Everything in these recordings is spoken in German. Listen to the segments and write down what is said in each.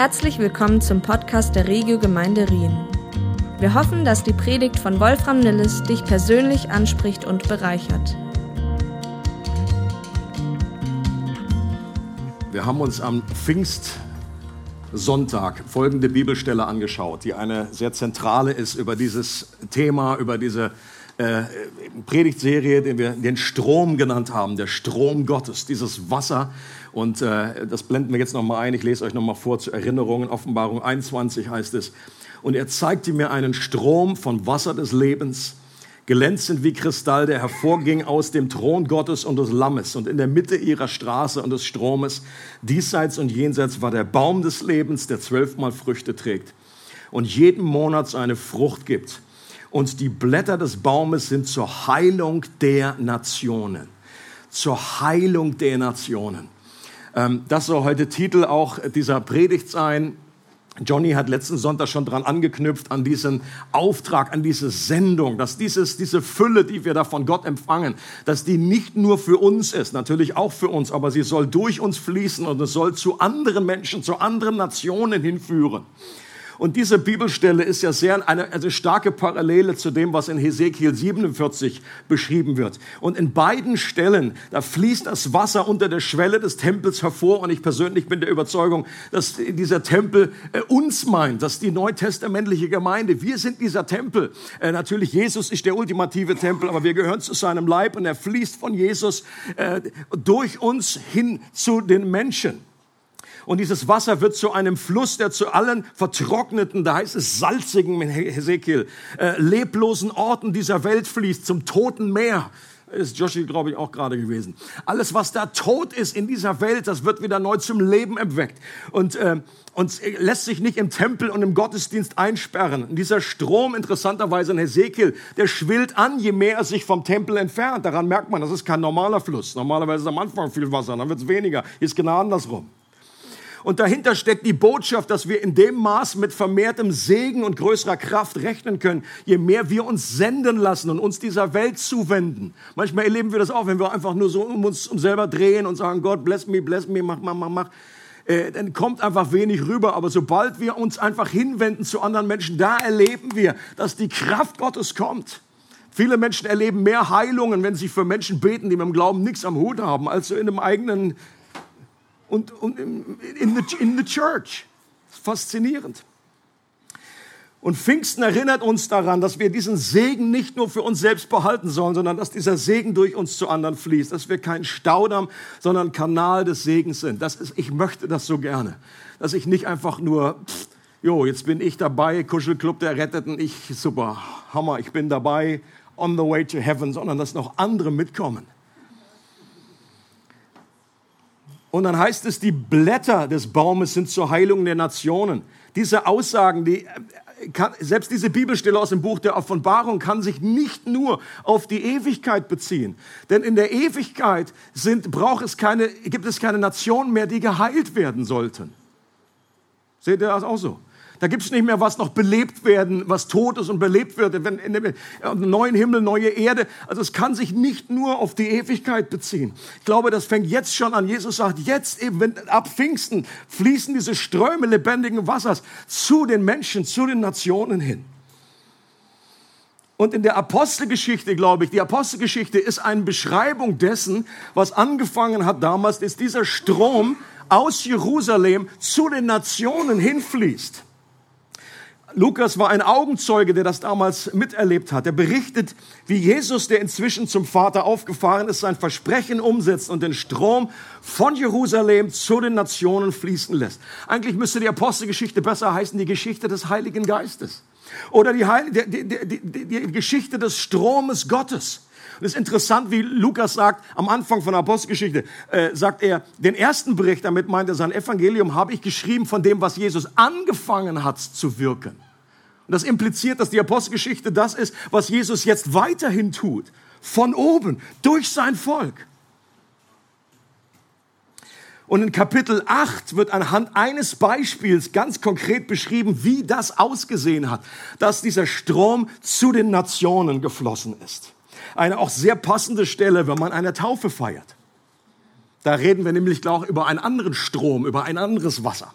Herzlich willkommen zum Podcast der Regio Gemeinde Rien. Wir hoffen, dass die Predigt von Wolfram Nilles dich persönlich anspricht und bereichert. Wir haben uns am Pfingstsonntag folgende Bibelstelle angeschaut, die eine sehr zentrale ist über dieses Thema, über diese äh, Predigtserie, den wir den Strom genannt haben, der Strom Gottes, dieses Wasser. Und äh, das blenden wir jetzt nochmal ein. Ich lese euch nochmal vor zur Erinnerung. In Offenbarung 21 heißt es, und er zeigte mir einen Strom von Wasser des Lebens, glänzend wie Kristall, der hervorging aus dem Thron Gottes und des Lammes. Und in der Mitte ihrer Straße und des Stromes, diesseits und jenseits, war der Baum des Lebens, der zwölfmal Früchte trägt und jeden Monat seine Frucht gibt und die Blätter des Baumes sind zur Heilung der Nationen. Zur Heilung der Nationen. Ähm, das soll heute Titel auch dieser Predigt sein. Johnny hat letzten Sonntag schon dran angeknüpft an diesen Auftrag, an diese Sendung, dass dieses, diese Fülle, die wir da von Gott empfangen, dass die nicht nur für uns ist, natürlich auch für uns, aber sie soll durch uns fließen und es soll zu anderen Menschen, zu anderen Nationen hinführen. Und diese Bibelstelle ist ja sehr eine, eine starke Parallele zu dem, was in Hesekiel 47 beschrieben wird. Und in beiden Stellen, da fließt das Wasser unter der Schwelle des Tempels hervor. Und ich persönlich bin der Überzeugung, dass dieser Tempel äh, uns meint, dass die neutestamentliche Gemeinde, wir sind dieser Tempel. Äh, natürlich, Jesus ist der ultimative Tempel, aber wir gehören zu seinem Leib und er fließt von Jesus äh, durch uns hin zu den Menschen. Und dieses Wasser wird zu einem Fluss, der zu allen vertrockneten, da heißt es salzigen, Hesekiel, äh, leblosen Orten dieser Welt fließt, zum toten Meer ist Joshi, glaube ich, auch gerade gewesen. Alles, was da tot ist in dieser Welt, das wird wieder neu zum Leben erweckt. Und, äh, und lässt sich nicht im Tempel und im Gottesdienst einsperren. Und dieser Strom, interessanterweise in Hesekiel, der schwillt an, je mehr er sich vom Tempel entfernt. Daran merkt man, das ist kein normaler Fluss. Normalerweise ist am Anfang viel Wasser, dann wird es weniger. Hier ist genau andersrum. Und dahinter steckt die Botschaft, dass wir in dem Maß mit vermehrtem Segen und größerer Kraft rechnen können, je mehr wir uns senden lassen und uns dieser Welt zuwenden. Manchmal erleben wir das auch, wenn wir einfach nur so um uns um selber drehen und sagen, Gott, bless me, bless me, mach, mach, mach, mach. Äh, dann kommt einfach wenig rüber. Aber sobald wir uns einfach hinwenden zu anderen Menschen, da erleben wir, dass die Kraft Gottes kommt. Viele Menschen erleben mehr Heilungen, wenn sie für Menschen beten, die mit dem Glauben nichts am Hut haben, als so in einem eigenen und, und in, the, in the church. Faszinierend. Und Pfingsten erinnert uns daran, dass wir diesen Segen nicht nur für uns selbst behalten sollen, sondern dass dieser Segen durch uns zu anderen fließt, dass wir kein Staudamm, sondern Kanal des Segens sind. Das ist, ich möchte das so gerne, dass ich nicht einfach nur, jo, jetzt bin ich dabei, Kuschelclub der Retteten, ich, super, Hammer, ich bin dabei, on the way to heaven, sondern dass noch andere mitkommen. Und dann heißt es, die Blätter des Baumes sind zur Heilung der Nationen. Diese Aussagen, die, äh, kann, selbst diese Bibelstelle aus dem Buch der Offenbarung kann sich nicht nur auf die Ewigkeit beziehen. Denn in der Ewigkeit sind, braucht es keine, gibt es keine Nationen mehr, die geheilt werden sollten. Seht ihr das auch so? Da gibt es nicht mehr, was noch belebt werden, was tot ist und belebt wird. Wenn in dem neuen Himmel, neue Erde. Also es kann sich nicht nur auf die Ewigkeit beziehen. Ich glaube, das fängt jetzt schon an. Jesus sagt, jetzt eben, wenn, ab Pfingsten fließen diese Ströme lebendigen Wassers zu den Menschen, zu den Nationen hin. Und in der Apostelgeschichte, glaube ich, die Apostelgeschichte ist eine Beschreibung dessen, was angefangen hat damals, ist dieser Strom aus Jerusalem zu den Nationen hinfließt. Lukas war ein Augenzeuge, der das damals miterlebt hat. Er berichtet, wie Jesus, der inzwischen zum Vater aufgefahren ist, sein Versprechen umsetzt und den Strom von Jerusalem zu den Nationen fließen lässt. Eigentlich müsste die Apostelgeschichte besser heißen, die Geschichte des Heiligen Geistes. Oder die, Heil die, die, die, Geschichte des Stromes Gottes. Und es ist interessant, wie Lukas sagt, am Anfang von der Apostelgeschichte, äh, sagt er, den ersten Bericht, damit meint er sein Evangelium, habe ich geschrieben von dem, was Jesus angefangen hat zu wirken. Und das impliziert, dass die Apostelgeschichte das ist, was Jesus jetzt weiterhin tut. Von oben, durch sein Volk. Und in Kapitel 8 wird anhand eines Beispiels ganz konkret beschrieben, wie das ausgesehen hat, dass dieser Strom zu den Nationen geflossen ist. Eine auch sehr passende Stelle, wenn man eine Taufe feiert. Da reden wir nämlich auch über einen anderen Strom, über ein anderes Wasser.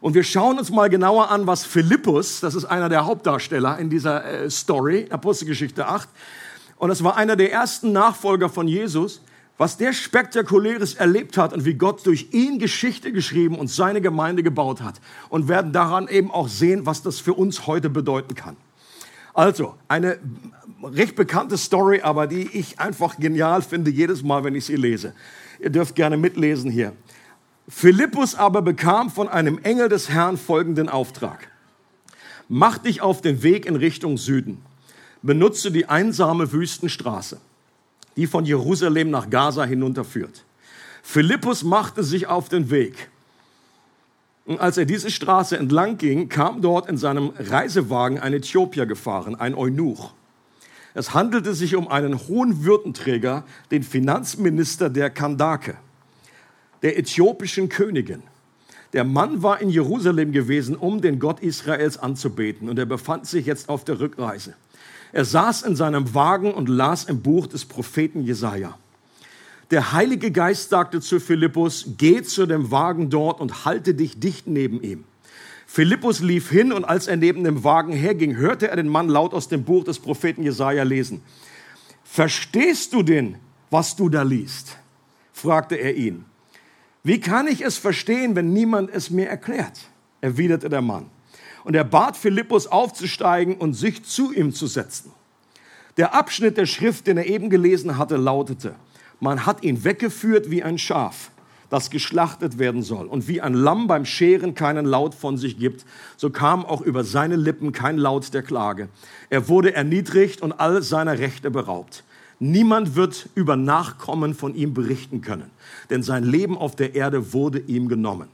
Und wir schauen uns mal genauer an, was Philippus, das ist einer der Hauptdarsteller in dieser äh, Story, Apostelgeschichte 8, und das war einer der ersten Nachfolger von Jesus, was der spektakuläres erlebt hat und wie Gott durch ihn Geschichte geschrieben und seine Gemeinde gebaut hat. Und werden daran eben auch sehen, was das für uns heute bedeuten kann. Also, eine recht bekannte Story, aber die ich einfach genial finde jedes Mal, wenn ich sie lese. Ihr dürft gerne mitlesen hier. Philippus aber bekam von einem Engel des Herrn folgenden Auftrag. Mach dich auf den Weg in Richtung Süden. Benutze die einsame Wüstenstraße, die von Jerusalem nach Gaza hinunterführt. Philippus machte sich auf den Weg. Und als er diese Straße entlang ging, kam dort in seinem Reisewagen ein Äthiopier gefahren, ein Eunuch. Es handelte sich um einen hohen Würdenträger, den Finanzminister der Kandake der äthiopischen Königin. Der Mann war in Jerusalem gewesen, um den Gott Israels anzubeten, und er befand sich jetzt auf der Rückreise. Er saß in seinem Wagen und las im Buch des Propheten Jesaja. Der Heilige Geist sagte zu Philippus: Geh zu dem Wagen dort und halte dich dicht neben ihm. Philippus lief hin und als er neben dem Wagen herging, hörte er den Mann laut aus dem Buch des Propheten Jesaja lesen. Verstehst du denn, was du da liest? fragte er ihn. Wie kann ich es verstehen, wenn niemand es mir erklärt? erwiderte der Mann. Und er bat Philippus aufzusteigen und sich zu ihm zu setzen. Der Abschnitt der Schrift, den er eben gelesen hatte, lautete, man hat ihn weggeführt wie ein Schaf, das geschlachtet werden soll. Und wie ein Lamm beim Scheren keinen Laut von sich gibt, so kam auch über seine Lippen kein Laut der Klage. Er wurde erniedrigt und all seiner Rechte beraubt. Niemand wird über Nachkommen von ihm berichten können, denn sein Leben auf der Erde wurde ihm genommen.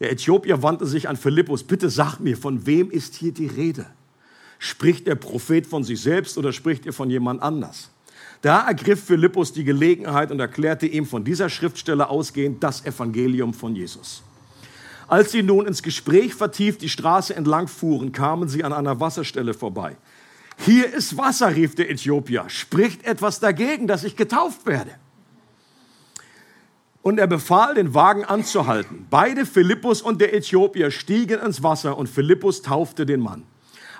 Der Äthiopier wandte sich an Philippus, bitte sag mir, von wem ist hier die Rede? Spricht der Prophet von sich selbst oder spricht er von jemand anders? Da ergriff Philippus die Gelegenheit und erklärte ihm von dieser Schriftstelle ausgehend das Evangelium von Jesus. Als sie nun ins Gespräch vertieft die Straße entlang fuhren, kamen sie an einer Wasserstelle vorbei. Hier ist Wasser, rief der Äthiopier. Spricht etwas dagegen, dass ich getauft werde? Und er befahl, den Wagen anzuhalten. Beide, Philippus und der Äthiopier, stiegen ins Wasser und Philippus taufte den Mann.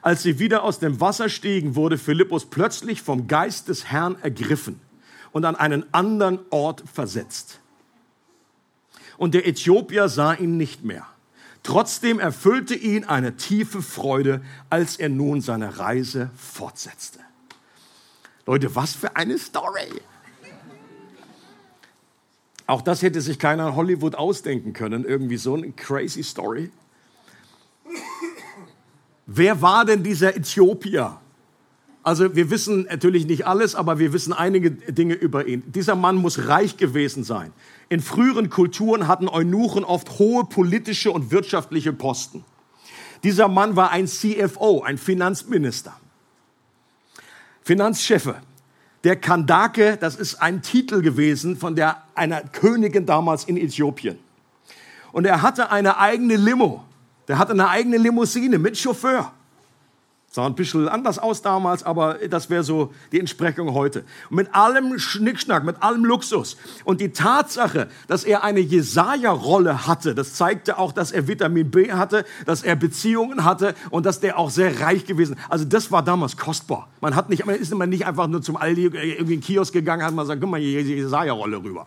Als sie wieder aus dem Wasser stiegen, wurde Philippus plötzlich vom Geist des Herrn ergriffen und an einen anderen Ort versetzt. Und der Äthiopier sah ihn nicht mehr. Trotzdem erfüllte ihn eine tiefe Freude, als er nun seine Reise fortsetzte. Leute, was für eine Story! Auch das hätte sich keiner in Hollywood ausdenken können, irgendwie so eine crazy Story. Wer war denn dieser Äthiopier? Also wir wissen natürlich nicht alles, aber wir wissen einige Dinge über ihn. Dieser Mann muss reich gewesen sein. In früheren Kulturen hatten Eunuchen oft hohe politische und wirtschaftliche Posten. Dieser Mann war ein CFO, ein Finanzminister, Finanzchefe. Der Kandake, das ist ein Titel gewesen von der, einer Königin damals in Äthiopien. Und er hatte eine eigene Limo. Der hatte eine eigene Limousine mit Chauffeur. Sah ein bisschen anders aus damals, aber das wäre so die Entsprechung heute. Und mit allem Schnickschnack, mit allem Luxus. Und die Tatsache, dass er eine Jesaja-Rolle hatte, das zeigte auch, dass er Vitamin B hatte, dass er Beziehungen hatte und dass der auch sehr reich gewesen. Also das war damals kostbar. Man hat nicht, man ist immer nicht einfach nur zum Aldi irgendwie in den Kiosk gegangen, hat man gesagt, guck mal, hier Jesaja-Rolle rüber.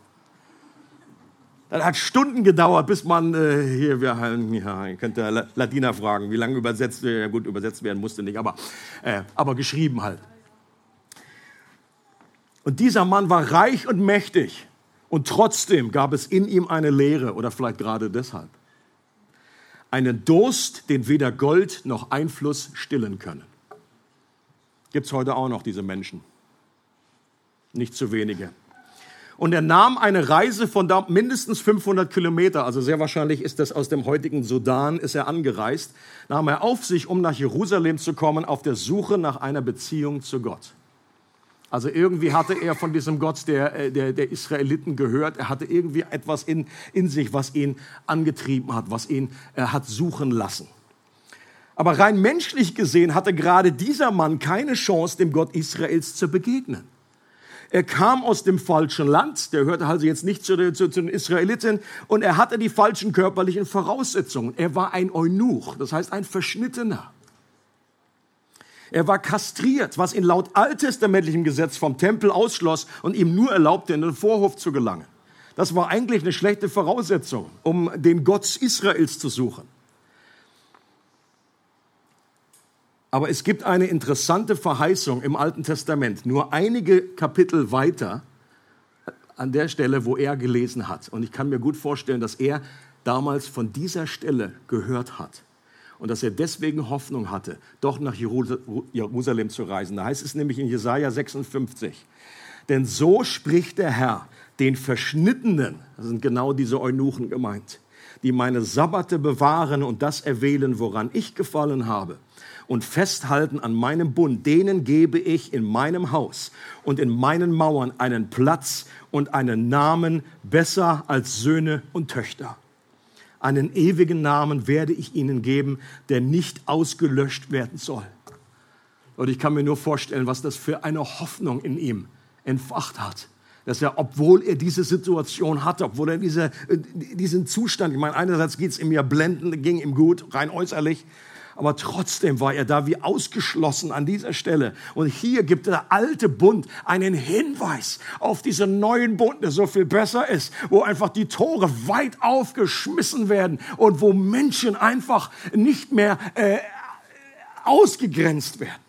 Das hat Stunden gedauert, bis man äh, hier, wir, ja, könnt ihr Ladina fragen, wie lange übersetzt, ja gut, übersetzt werden musste nicht, aber, äh, aber geschrieben halt. Und dieser Mann war reich und mächtig und trotzdem gab es in ihm eine Leere oder vielleicht gerade deshalb. Einen Durst, den weder Gold noch Einfluss stillen können. Gibt es heute auch noch diese Menschen? Nicht zu wenige. Und er nahm eine Reise von da mindestens 500 Kilometer, also sehr wahrscheinlich ist das aus dem heutigen Sudan, ist er angereist, nahm er auf sich, um nach Jerusalem zu kommen, auf der Suche nach einer Beziehung zu Gott. Also irgendwie hatte er von diesem Gott der, äh, der, der Israeliten gehört. Er hatte irgendwie etwas in, in sich, was ihn angetrieben hat, was ihn er äh, hat suchen lassen. Aber rein menschlich gesehen hatte gerade dieser Mann keine Chance, dem Gott Israels zu begegnen. Er kam aus dem falschen Land, der hörte also jetzt nicht zu den, zu, zu den Israeliten und er hatte die falschen körperlichen Voraussetzungen. Er war ein Eunuch, das heißt ein Verschnittener. Er war kastriert, was ihn laut alttestamentlichem Gesetz vom Tempel ausschloss und ihm nur erlaubte, in den Vorhof zu gelangen. Das war eigentlich eine schlechte Voraussetzung, um den Gott Israels zu suchen. Aber es gibt eine interessante Verheißung im Alten Testament, nur einige Kapitel weiter, an der Stelle, wo er gelesen hat. Und ich kann mir gut vorstellen, dass er damals von dieser Stelle gehört hat und dass er deswegen Hoffnung hatte, doch nach Jerusalem zu reisen. Da heißt es nämlich in Jesaja 56, denn so spricht der Herr, den Verschnittenen, das sind genau diese Eunuchen gemeint, die meine Sabbate bewahren und das erwählen, woran ich gefallen habe und festhalten an meinem Bund, denen gebe ich in meinem Haus und in meinen Mauern einen Platz und einen Namen besser als Söhne und Töchter. Einen ewigen Namen werde ich ihnen geben, der nicht ausgelöscht werden soll. Und ich kann mir nur vorstellen, was das für eine Hoffnung in ihm entfacht hat dass er, obwohl er diese Situation hatte, obwohl er diese, äh, diesen Zustand, ich meine, einerseits geht es ihm ja blendend, ging ihm gut, rein äußerlich, aber trotzdem war er da wie ausgeschlossen an dieser Stelle. Und hier gibt der alte Bund einen Hinweis auf diesen neuen Bund, der so viel besser ist, wo einfach die Tore weit aufgeschmissen werden und wo Menschen einfach nicht mehr äh, ausgegrenzt werden.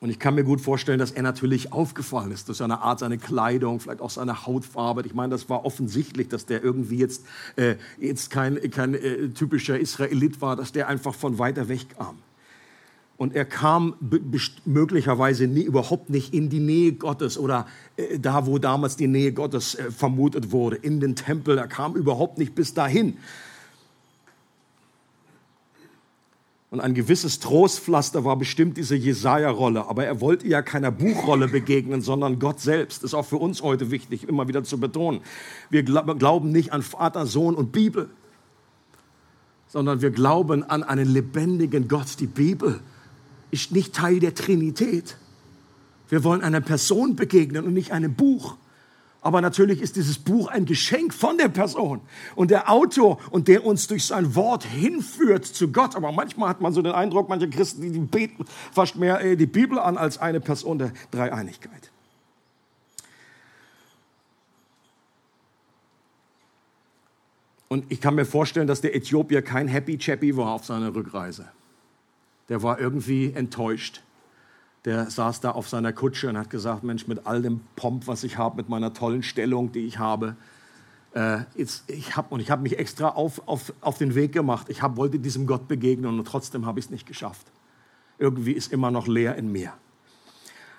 Und ich kann mir gut vorstellen, dass er natürlich aufgefallen ist durch seine Art, seine Kleidung, vielleicht auch seine Hautfarbe. Ich meine, das war offensichtlich, dass der irgendwie jetzt, äh, jetzt kein, kein äh, typischer Israelit war, dass der einfach von weiter weg kam. Und er kam möglicherweise nie, überhaupt nicht in die Nähe Gottes oder äh, da, wo damals die Nähe Gottes äh, vermutet wurde, in den Tempel. Er kam überhaupt nicht bis dahin. Und ein gewisses Trostpflaster war bestimmt diese Jesaja-Rolle. Aber er wollte ja keiner Buchrolle begegnen, sondern Gott selbst. Ist auch für uns heute wichtig, immer wieder zu betonen. Wir glauben nicht an Vater, Sohn und Bibel, sondern wir glauben an einen lebendigen Gott. Die Bibel ist nicht Teil der Trinität. Wir wollen einer Person begegnen und nicht einem Buch. Aber natürlich ist dieses Buch ein Geschenk von der Person und der Autor und der uns durch sein Wort hinführt zu Gott. Aber manchmal hat man so den Eindruck, manche Christen, die beten fast mehr äh, die Bibel an als eine Person der Dreieinigkeit. Und ich kann mir vorstellen, dass der Äthiopier kein Happy Chappy war auf seiner Rückreise. Der war irgendwie enttäuscht der saß da auf seiner Kutsche und hat gesagt, Mensch, mit all dem Pomp, was ich habe, mit meiner tollen Stellung, die ich habe, äh, jetzt, ich hab, und ich habe mich extra auf, auf, auf den Weg gemacht. Ich hab, wollte diesem Gott begegnen und trotzdem habe ich es nicht geschafft. Irgendwie ist immer noch leer in mir.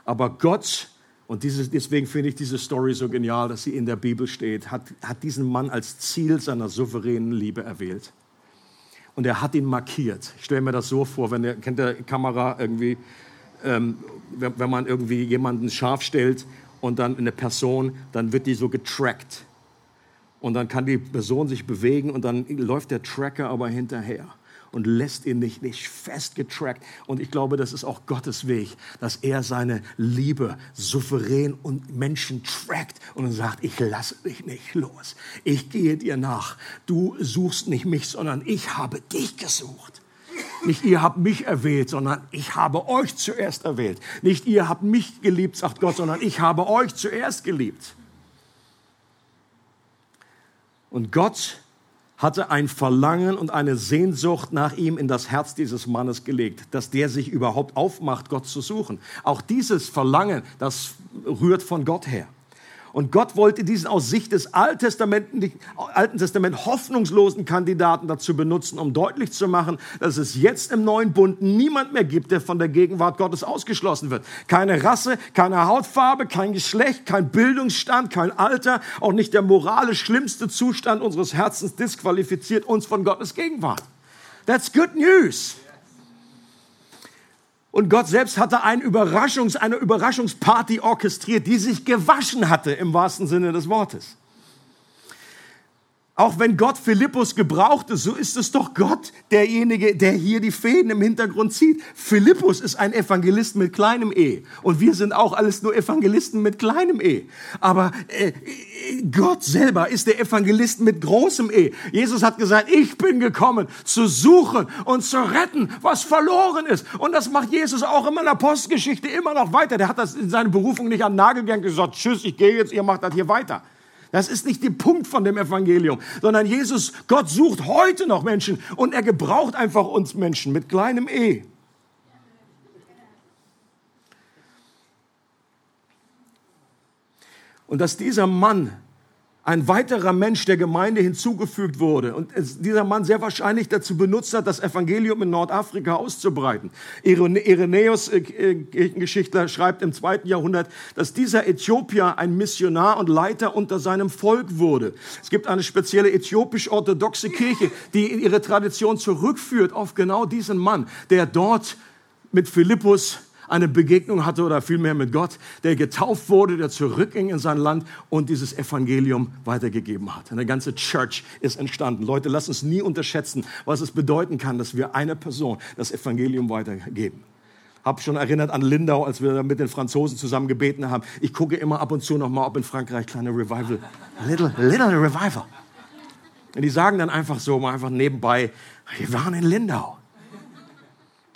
Aber Gott, und dieses, deswegen finde ich diese Story so genial, dass sie in der Bibel steht, hat, hat diesen Mann als Ziel seiner souveränen Liebe erwählt. Und er hat ihn markiert. Ich stelle mir das so vor, wenn der, kennt der Kamera irgendwie, ähm, wenn, man irgendwie jemanden scharf stellt und dann eine Person, dann wird die so getrackt. Und dann kann die Person sich bewegen und dann läuft der Tracker aber hinterher und lässt ihn nicht, nicht festgetrackt. Und ich glaube, das ist auch Gottes Weg, dass er seine Liebe souverän und Menschen trackt und sagt, ich lasse dich nicht los. Ich gehe dir nach. Du suchst nicht mich, sondern ich habe dich gesucht. Nicht ihr habt mich erwählt, sondern ich habe euch zuerst erwählt. Nicht ihr habt mich geliebt, sagt Gott, sondern ich habe euch zuerst geliebt. Und Gott hatte ein Verlangen und eine Sehnsucht nach ihm in das Herz dieses Mannes gelegt, dass der sich überhaupt aufmacht, Gott zu suchen. Auch dieses Verlangen, das rührt von Gott her. Und Gott wollte diesen aus Sicht des Alten Testament hoffnungslosen Kandidaten dazu benutzen, um deutlich zu machen, dass es jetzt im neuen Bund niemand mehr gibt, der von der Gegenwart Gottes ausgeschlossen wird. Keine Rasse, keine Hautfarbe, kein Geschlecht, kein Bildungsstand, kein Alter, auch nicht der moralisch schlimmste Zustand unseres Herzens disqualifiziert uns von Gottes Gegenwart. That's good news. Und Gott selbst hatte ein Überraschungs-, eine Überraschungsparty orchestriert, die sich gewaschen hatte im wahrsten Sinne des Wortes. Auch wenn Gott Philippus gebrauchte, so ist es doch Gott derjenige, der hier die Fäden im Hintergrund zieht. Philippus ist ein Evangelist mit kleinem E. Und wir sind auch alles nur Evangelisten mit kleinem E. Aber äh, Gott selber ist der Evangelist mit großem E. Jesus hat gesagt, ich bin gekommen zu suchen und zu retten, was verloren ist. Und das macht Jesus auch in meiner Postgeschichte immer noch weiter. Der hat das in seiner Berufung nicht an den Nagel gehängt gesagt, tschüss, ich gehe jetzt, ihr macht das hier weiter. Das ist nicht der Punkt von dem Evangelium, sondern Jesus, Gott sucht heute noch Menschen und er gebraucht einfach uns Menschen mit kleinem E. Und dass dieser Mann ein weiterer Mensch der Gemeinde hinzugefügt wurde und dieser Mann sehr wahrscheinlich dazu benutzt hat, das Evangelium in Nordafrika auszubreiten. Irenäus, äh, Kirchengeschichtler, schreibt im zweiten Jahrhundert, dass dieser Äthiopier ein Missionar und Leiter unter seinem Volk wurde. Es gibt eine spezielle äthiopisch-orthodoxe Kirche, die ihre Tradition zurückführt auf genau diesen Mann, der dort mit Philippus eine Begegnung hatte oder vielmehr mit Gott, der getauft wurde, der zurückging in sein Land und dieses Evangelium weitergegeben hat. Eine ganze Church ist entstanden. Leute, lasst uns nie unterschätzen, was es bedeuten kann, dass wir einer Person das Evangelium weitergeben habe schon erinnert an Lindau, als wir mit den Franzosen zusammen gebeten haben. Ich gucke immer ab und zu noch mal, ob in Frankreich kleine Revival, little, little Revival. Und die sagen dann einfach so, mal einfach nebenbei, wir waren in Lindau.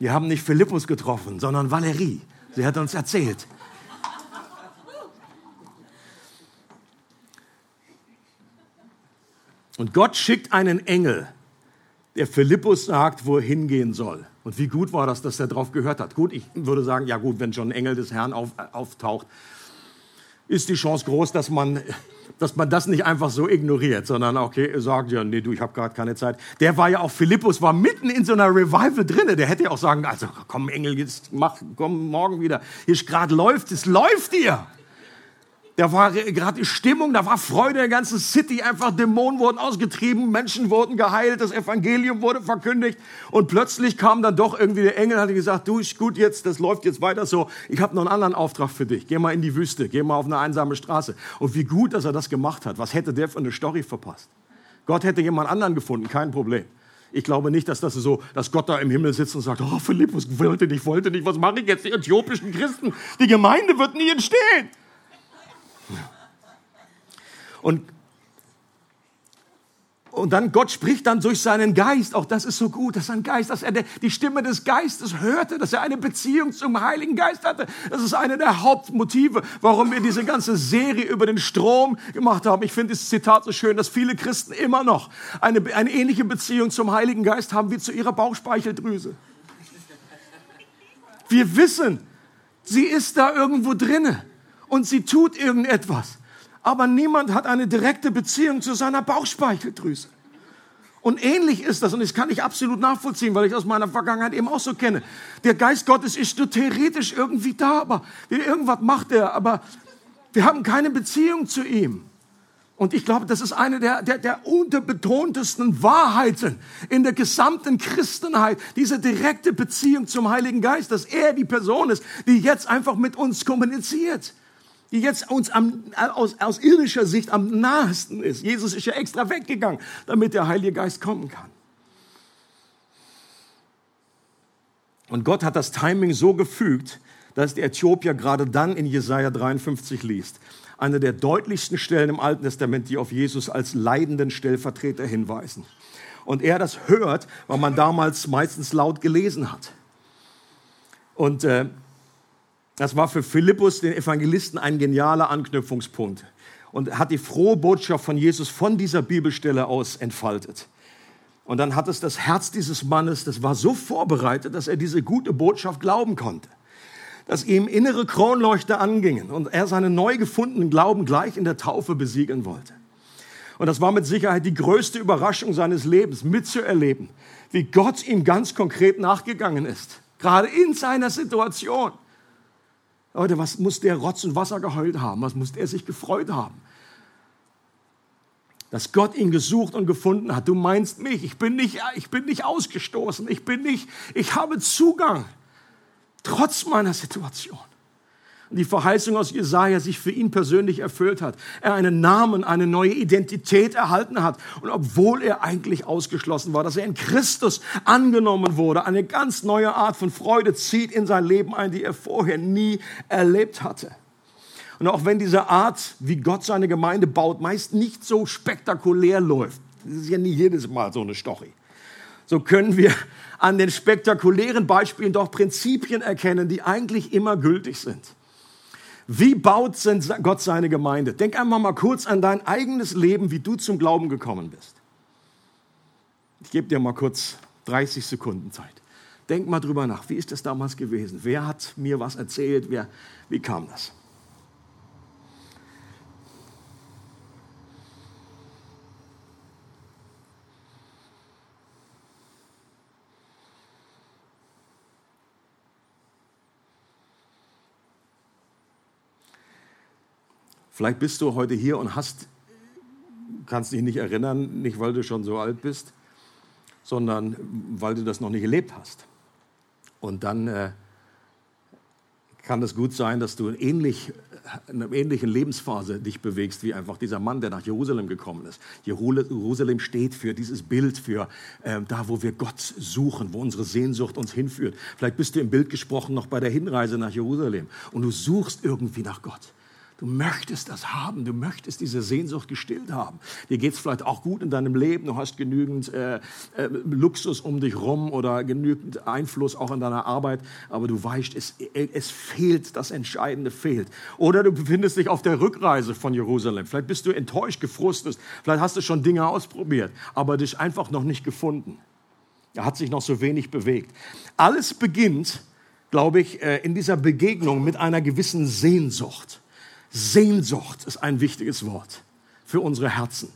Wir haben nicht Philippus getroffen, sondern Valerie. Sie hat uns erzählt. Und Gott schickt einen Engel, der Philippus sagt, wo er hingehen soll. Und wie gut war das, dass er darauf gehört hat. Gut, ich würde sagen, ja gut, wenn schon ein Engel des Herrn auf, auftaucht, ist die Chance groß, dass man dass man das nicht einfach so ignoriert, sondern okay, sagt, ja, nee, du, ich habe gerade keine Zeit. Der war ja auch, Philippus war mitten in so einer Revival drinne. Der hätte ja auch sagen, also komm Engel, jetzt mach, komm morgen wieder. Hier gerade läuft, es läuft dir. Da war gerade die Stimmung, da war Freude in der ganzen City. Einfach Dämonen wurden ausgetrieben, Menschen wurden geheilt, das Evangelium wurde verkündigt. Und plötzlich kam dann doch irgendwie der Engel, hat gesagt, du, ist gut jetzt, das läuft jetzt weiter so. Ich habe noch einen anderen Auftrag für dich. Geh mal in die Wüste, geh mal auf eine einsame Straße. Und wie gut, dass er das gemacht hat. Was hätte der für eine Story verpasst? Gott hätte jemand anderen gefunden, kein Problem. Ich glaube nicht, dass das so, dass Gott da im Himmel sitzt und sagt, oh, Philippus wollte nicht, wollte nicht, was mache ich jetzt? Die äthiopischen Christen, die Gemeinde wird nie entstehen. Und, und dann Gott spricht dann durch seinen Geist. Auch das ist so gut, dass sein Geist, dass er die Stimme des Geistes hörte, dass er eine Beziehung zum Heiligen Geist hatte. Das ist eine der Hauptmotive, warum wir diese ganze Serie über den Strom gemacht haben. Ich finde das Zitat so schön, dass viele Christen immer noch eine, eine ähnliche Beziehung zum Heiligen Geist haben wie zu ihrer Bauchspeicheldrüse. Wir wissen, sie ist da irgendwo drinne und sie tut irgendetwas. Aber niemand hat eine direkte Beziehung zu seiner Bauchspeicheldrüse. Und ähnlich ist das, und das kann ich absolut nachvollziehen, weil ich aus meiner Vergangenheit eben auch so kenne. Der Geist Gottes ist nur theoretisch irgendwie da, aber irgendwas macht er, aber wir haben keine Beziehung zu ihm. Und ich glaube, das ist eine der, der, der unterbetontesten Wahrheiten in der gesamten Christenheit, diese direkte Beziehung zum Heiligen Geist, dass er die Person ist, die jetzt einfach mit uns kommuniziert die jetzt uns am, aus, aus irdischer Sicht am nahesten ist. Jesus ist ja extra weggegangen, damit der Heilige Geist kommen kann. Und Gott hat das Timing so gefügt, dass der Äthiopier gerade dann in Jesaja 53 liest. Eine der deutlichsten Stellen im Alten Testament, die auf Jesus als leidenden Stellvertreter hinweisen. Und er das hört, weil man damals meistens laut gelesen hat. Und äh, das war für Philippus, den Evangelisten, ein genialer Anknüpfungspunkt und hat die frohe Botschaft von Jesus von dieser Bibelstelle aus entfaltet. Und dann hat es das Herz dieses Mannes, das war so vorbereitet, dass er diese gute Botschaft glauben konnte. Dass ihm innere Kronleuchter angingen und er seinen neu gefundenen Glauben gleich in der Taufe besiegeln wollte. Und das war mit Sicherheit die größte Überraschung seines Lebens, mitzuerleben, wie Gott ihm ganz konkret nachgegangen ist. Gerade in seiner Situation. Leute, was muss der Rotz und Wasser geheult haben? Was muss der sich gefreut haben? Dass Gott ihn gesucht und gefunden hat. Du meinst mich, ich bin nicht, ich bin nicht ausgestoßen, ich bin nicht, ich habe Zugang, trotz meiner Situation. Die Verheißung aus Jesaja sich für ihn persönlich erfüllt hat. Er einen Namen, eine neue Identität erhalten hat. Und obwohl er eigentlich ausgeschlossen war, dass er in Christus angenommen wurde, eine ganz neue Art von Freude zieht in sein Leben ein, die er vorher nie erlebt hatte. Und auch wenn diese Art, wie Gott seine Gemeinde baut, meist nicht so spektakulär läuft, das ist ja nie jedes Mal so eine Story, so können wir an den spektakulären Beispielen doch Prinzipien erkennen, die eigentlich immer gültig sind. Wie baut Gott seine Gemeinde? Denk einmal mal kurz an dein eigenes Leben, wie du zum Glauben gekommen bist. Ich gebe dir mal kurz 30 Sekunden Zeit. Denk mal drüber nach. Wie ist das damals gewesen? Wer hat mir was erzählt? Wer, wie kam das? Vielleicht bist du heute hier und hast, kannst dich nicht erinnern, nicht weil du schon so alt bist, sondern weil du das noch nicht erlebt hast. Und dann äh, kann es gut sein, dass du ähnlich, in einer ähnlichen Lebensphase dich bewegst wie einfach dieser Mann, der nach Jerusalem gekommen ist. Jerusalem steht für dieses Bild, für äh, da, wo wir Gott suchen, wo unsere Sehnsucht uns hinführt. Vielleicht bist du im Bild gesprochen noch bei der Hinreise nach Jerusalem und du suchst irgendwie nach Gott. Du möchtest das haben, du möchtest diese Sehnsucht gestillt haben. Dir geht es vielleicht auch gut in deinem Leben, du hast genügend äh, äh, Luxus um dich rum oder genügend Einfluss auch in deiner Arbeit, aber du weißt, es, es fehlt, das Entscheidende fehlt. Oder du befindest dich auf der Rückreise von Jerusalem. Vielleicht bist du enttäuscht, gefrustet, vielleicht hast du schon Dinge ausprobiert, aber dich einfach noch nicht gefunden. Er hat sich noch so wenig bewegt. Alles beginnt, glaube ich, äh, in dieser Begegnung mit einer gewissen Sehnsucht. Sehnsucht ist ein wichtiges Wort für unsere Herzen.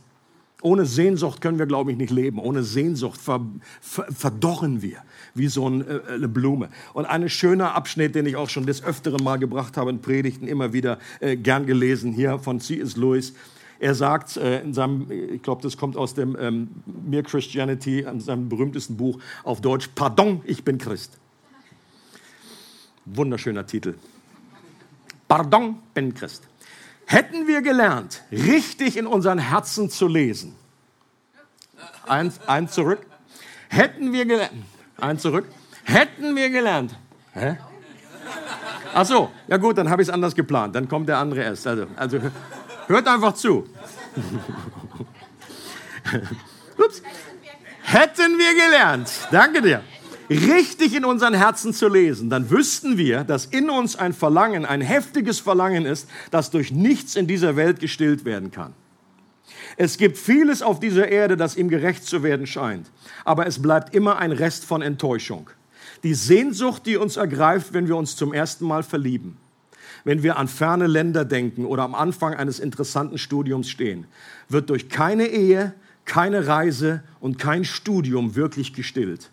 Ohne Sehnsucht können wir, glaube ich, nicht leben. Ohne Sehnsucht ver, ver, verdorren wir wie so ein, äh, eine Blume. Und ein schöner Abschnitt, den ich auch schon des Öfteren mal gebracht habe in Predigten, immer wieder äh, gern gelesen, hier von C.S. Lewis. Er sagt äh, in seinem, ich glaube, das kommt aus dem ähm, Mere Christianity, in seinem berühmtesten Buch auf Deutsch, Pardon, ich bin Christ. Wunderschöner Titel. Pardon, bin Christ. Hätten wir gelernt, richtig in unseren Herzen zu lesen, eins, eins zurück, hätten wir gelernt, eins zurück, hätten wir gelernt, hä? Ach so, ja gut, dann habe ich es anders geplant, dann kommt der andere erst. Also, also hört einfach zu. Ups. Hätten wir gelernt, danke dir richtig in unseren Herzen zu lesen, dann wüssten wir, dass in uns ein Verlangen, ein heftiges Verlangen ist, das durch nichts in dieser Welt gestillt werden kann. Es gibt vieles auf dieser Erde, das ihm gerecht zu werden scheint, aber es bleibt immer ein Rest von Enttäuschung. Die Sehnsucht, die uns ergreift, wenn wir uns zum ersten Mal verlieben, wenn wir an ferne Länder denken oder am Anfang eines interessanten Studiums stehen, wird durch keine Ehe, keine Reise und kein Studium wirklich gestillt.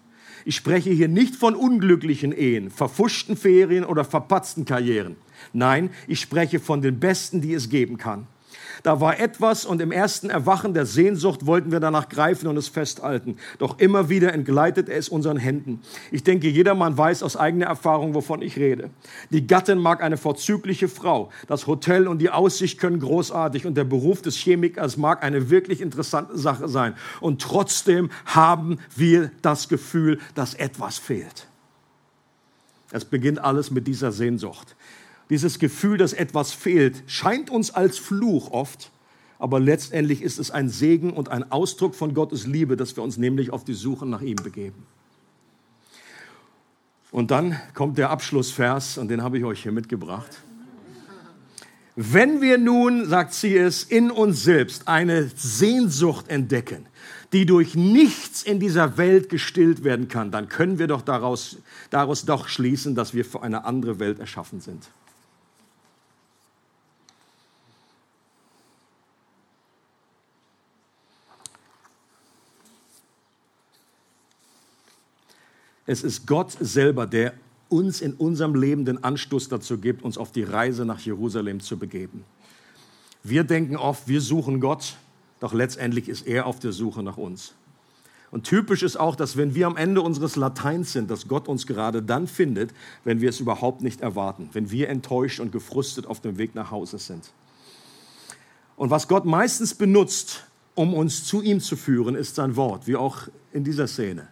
Ich spreche hier nicht von unglücklichen Ehen, verfuschten Ferien oder verpatzten Karrieren. Nein, ich spreche von den besten, die es geben kann. Da war etwas und im ersten Erwachen der Sehnsucht wollten wir danach greifen und es festhalten. Doch immer wieder entgleitet es unseren Händen. Ich denke, jedermann weiß aus eigener Erfahrung, wovon ich rede. Die Gattin mag eine vorzügliche Frau. Das Hotel und die Aussicht können großartig und der Beruf des Chemikers mag eine wirklich interessante Sache sein. Und trotzdem haben wir das Gefühl, dass etwas fehlt. Es beginnt alles mit dieser Sehnsucht dieses Gefühl, dass etwas fehlt, scheint uns als Fluch oft, aber letztendlich ist es ein Segen und ein Ausdruck von Gottes Liebe, dass wir uns nämlich auf die Suche nach ihm begeben. Und dann kommt der Abschlussvers, und den habe ich euch hier mitgebracht. Wenn wir nun, sagt sie es, in uns selbst eine Sehnsucht entdecken, die durch nichts in dieser Welt gestillt werden kann, dann können wir doch daraus, daraus doch schließen, dass wir für eine andere Welt erschaffen sind. Es ist Gott selber, der uns in unserem Leben den Anstoß dazu gibt, uns auf die Reise nach Jerusalem zu begeben. Wir denken oft, wir suchen Gott, doch letztendlich ist er auf der Suche nach uns. Und typisch ist auch, dass wenn wir am Ende unseres Lateins sind, dass Gott uns gerade dann findet, wenn wir es überhaupt nicht erwarten, wenn wir enttäuscht und gefrustet auf dem Weg nach Hause sind. Und was Gott meistens benutzt, um uns zu ihm zu führen, ist sein Wort, wie auch in dieser Szene.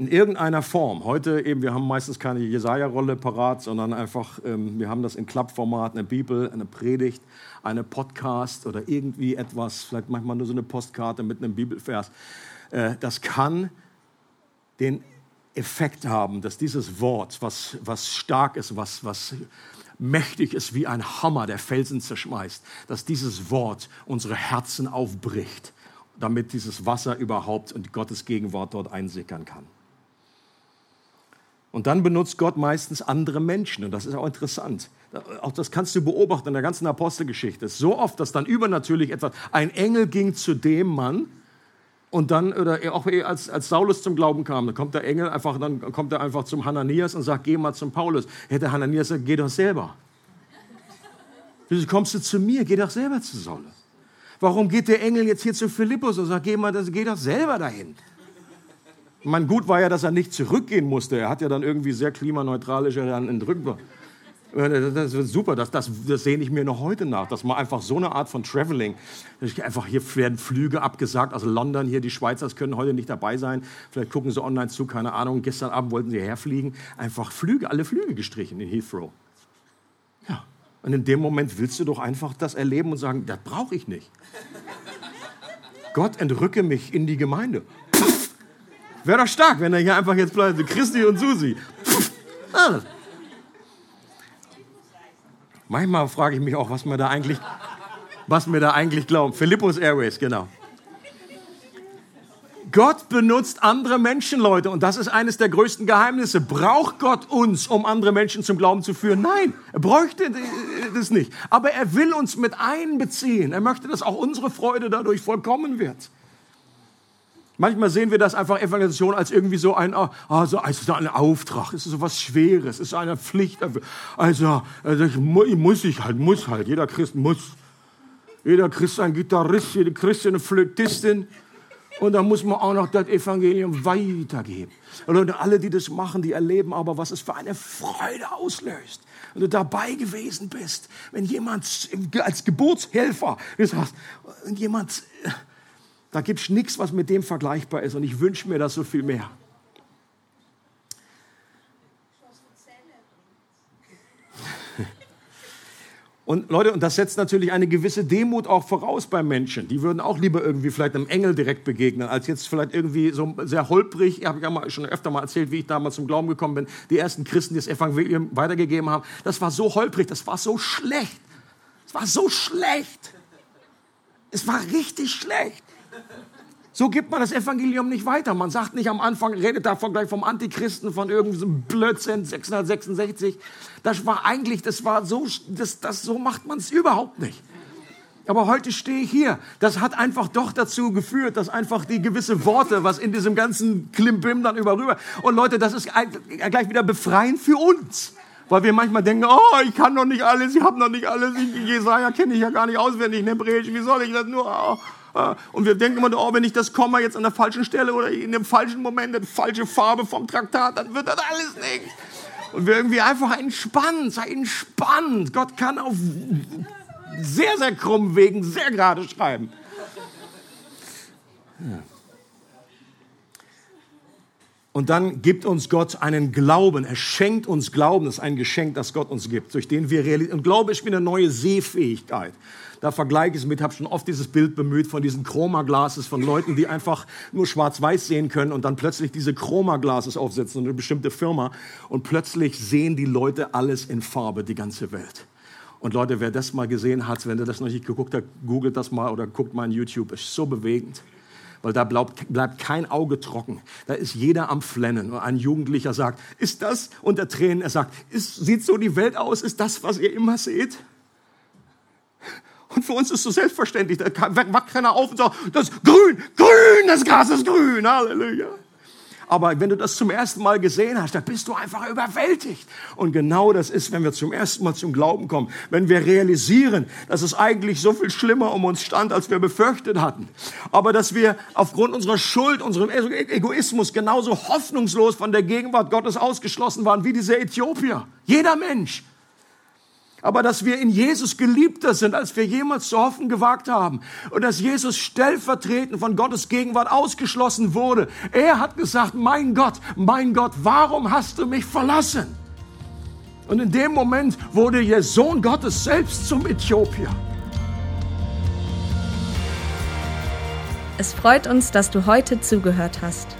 In irgendeiner Form. Heute eben, wir haben meistens keine Jesaja-Rolle parat, sondern einfach, ähm, wir haben das in Klappformat, eine Bibel, eine Predigt, eine Podcast oder irgendwie etwas, vielleicht manchmal nur so eine Postkarte mit einem Bibelvers. Äh, das kann den Effekt haben, dass dieses Wort, was, was stark ist, was, was mächtig ist wie ein Hammer, der Felsen zerschmeißt, dass dieses Wort unsere Herzen aufbricht, damit dieses Wasser überhaupt und Gottes Gegenwart dort einsickern kann. Und dann benutzt Gott meistens andere Menschen. Und das ist auch interessant. Auch das kannst du beobachten in der ganzen Apostelgeschichte. Es ist so oft, dass dann übernatürlich etwas, ein Engel ging zu dem Mann und dann, oder auch als, als Saulus zum Glauben kam, dann kommt der Engel einfach, dann kommt er einfach zum Hananias und sagt, geh mal zum Paulus. Hätte Hananias gesagt, geh doch selber. Wieso kommst du zu mir? Geh doch selber zu Saulus. Warum geht der Engel jetzt hier zu Philippus und sagt, geh, mal, geh doch selber dahin? Mein gut war ja, dass er nicht zurückgehen musste. Er hat ja dann irgendwie sehr klimaneutralisch dann entrückt. Das ist super, das, das, das sehne ich mir noch heute nach, dass man einfach so eine Art von Traveling, einfach hier werden Flüge abgesagt, also London hier, die Schweizer können heute nicht dabei sein, vielleicht gucken sie online zu, keine Ahnung, gestern Abend wollten sie herfliegen, einfach Flüge, alle Flüge gestrichen in Heathrow. Ja, und in dem Moment willst du doch einfach das erleben und sagen, das brauche ich nicht. Gott entrücke mich in die Gemeinde. Wäre doch stark, wenn er hier einfach jetzt bleibt. Christi und Susi. Ah. Manchmal frage ich mich auch, was wir da eigentlich, was wir da eigentlich glauben. Philippus Airways, genau. Gott benutzt andere Menschen, Leute, und das ist eines der größten Geheimnisse. Braucht Gott uns, um andere Menschen zum Glauben zu führen? Nein, er bräuchte das nicht. Aber er will uns mit einbeziehen. Er möchte, dass auch unsere Freude dadurch vollkommen wird. Manchmal sehen wir das einfach Evangelisation als irgendwie so ein, also als ein Auftrag, es ist so was Schweres, es ist eine Pflicht. Also, also ich, muss ich halt, muss halt, jeder Christ muss. Jeder Christ ein Gitarrist, jede Christin eine Flötistin. Und dann muss man auch noch das Evangelium weitergeben. Und alle, die das machen, die erleben aber, was es für eine Freude auslöst. Wenn du dabei gewesen bist, wenn jemand als Geburtshelfer, jemand da gibt es nichts, was mit dem vergleichbar ist. Und ich wünsche mir das so viel mehr. Und Leute, und das setzt natürlich eine gewisse Demut auch voraus bei Menschen. Die würden auch lieber irgendwie vielleicht einem Engel direkt begegnen, als jetzt vielleicht irgendwie so sehr holprig. Ich habe ja mal, schon öfter mal erzählt, wie ich damals zum Glauben gekommen bin. Die ersten Christen, die das Evangelium weitergegeben haben. Das war so holprig, das war so schlecht. Es war so schlecht. Es war richtig schlecht. So gibt man das Evangelium nicht weiter. Man sagt nicht am Anfang, redet davon gleich vom Antichristen, von irgendeinem Blödsinn 666. Das war eigentlich, das war so, das, das, so macht man es überhaupt nicht. Aber heute stehe ich hier. Das hat einfach doch dazu geführt, dass einfach die gewisse Worte, was in diesem ganzen Klimbim dann überrüber. Und Leute, das ist gleich wieder befreiend für uns. Weil wir manchmal denken, oh, ich kann noch nicht alles, ich habe noch nicht alles, Jesaja kenne ich ja gar nicht auswendig, Hebräisch, wie soll ich das nur? Oh. Und wir denken immer, oh, wenn ich das Komma jetzt an der falschen Stelle oder in dem falschen Moment, die falsche Farbe vom Traktat, dann wird das alles nichts. Und wir irgendwie einfach entspannt, sei entspannt. Gott kann auf sehr, sehr krummen Wegen sehr gerade schreiben. Ja. Und dann gibt uns Gott einen Glauben. Er schenkt uns Glauben. Das ist ein Geschenk, das Gott uns gibt, durch den wir realisieren. Und Glaube ist wie eine neue Sehfähigkeit. Da vergleiche ich es mit, habe schon oft dieses Bild bemüht von diesen Chroma-Glases, von Leuten, die einfach nur schwarz-weiß sehen können und dann plötzlich diese Chroma-Glases aufsetzen, eine bestimmte Firma. Und plötzlich sehen die Leute alles in Farbe, die ganze Welt. Und Leute, wer das mal gesehen hat, wenn ihr das noch nicht geguckt habt, googelt das mal oder guckt mal in YouTube. Ist so bewegend weil da bleibt, bleibt kein Auge trocken. Da ist jeder am Flennen. Und ein Jugendlicher sagt, ist das unter Tränen? Er sagt, ist, sieht so die Welt aus? Ist das, was ihr immer seht? Und für uns ist es so selbstverständlich. Da wacht keiner auf und sagt, das ist grün, grün, das Gras ist grün. Halleluja. Aber wenn du das zum ersten Mal gesehen hast, dann bist du einfach überwältigt. Und genau das ist, wenn wir zum ersten Mal zum Glauben kommen, wenn wir realisieren, dass es eigentlich so viel schlimmer um uns stand, als wir befürchtet hatten. Aber dass wir aufgrund unserer Schuld, unserem Egoismus genauso hoffnungslos von der Gegenwart Gottes ausgeschlossen waren wie diese Äthiopier. Jeder Mensch aber dass wir in Jesus geliebter sind, als wir jemals zu hoffen gewagt haben. Und dass Jesus stellvertretend von Gottes Gegenwart ausgeschlossen wurde. Er hat gesagt, mein Gott, mein Gott, warum hast du mich verlassen? Und in dem Moment wurde der Sohn Gottes selbst zum Äthiopier. Es freut uns, dass du heute zugehört hast.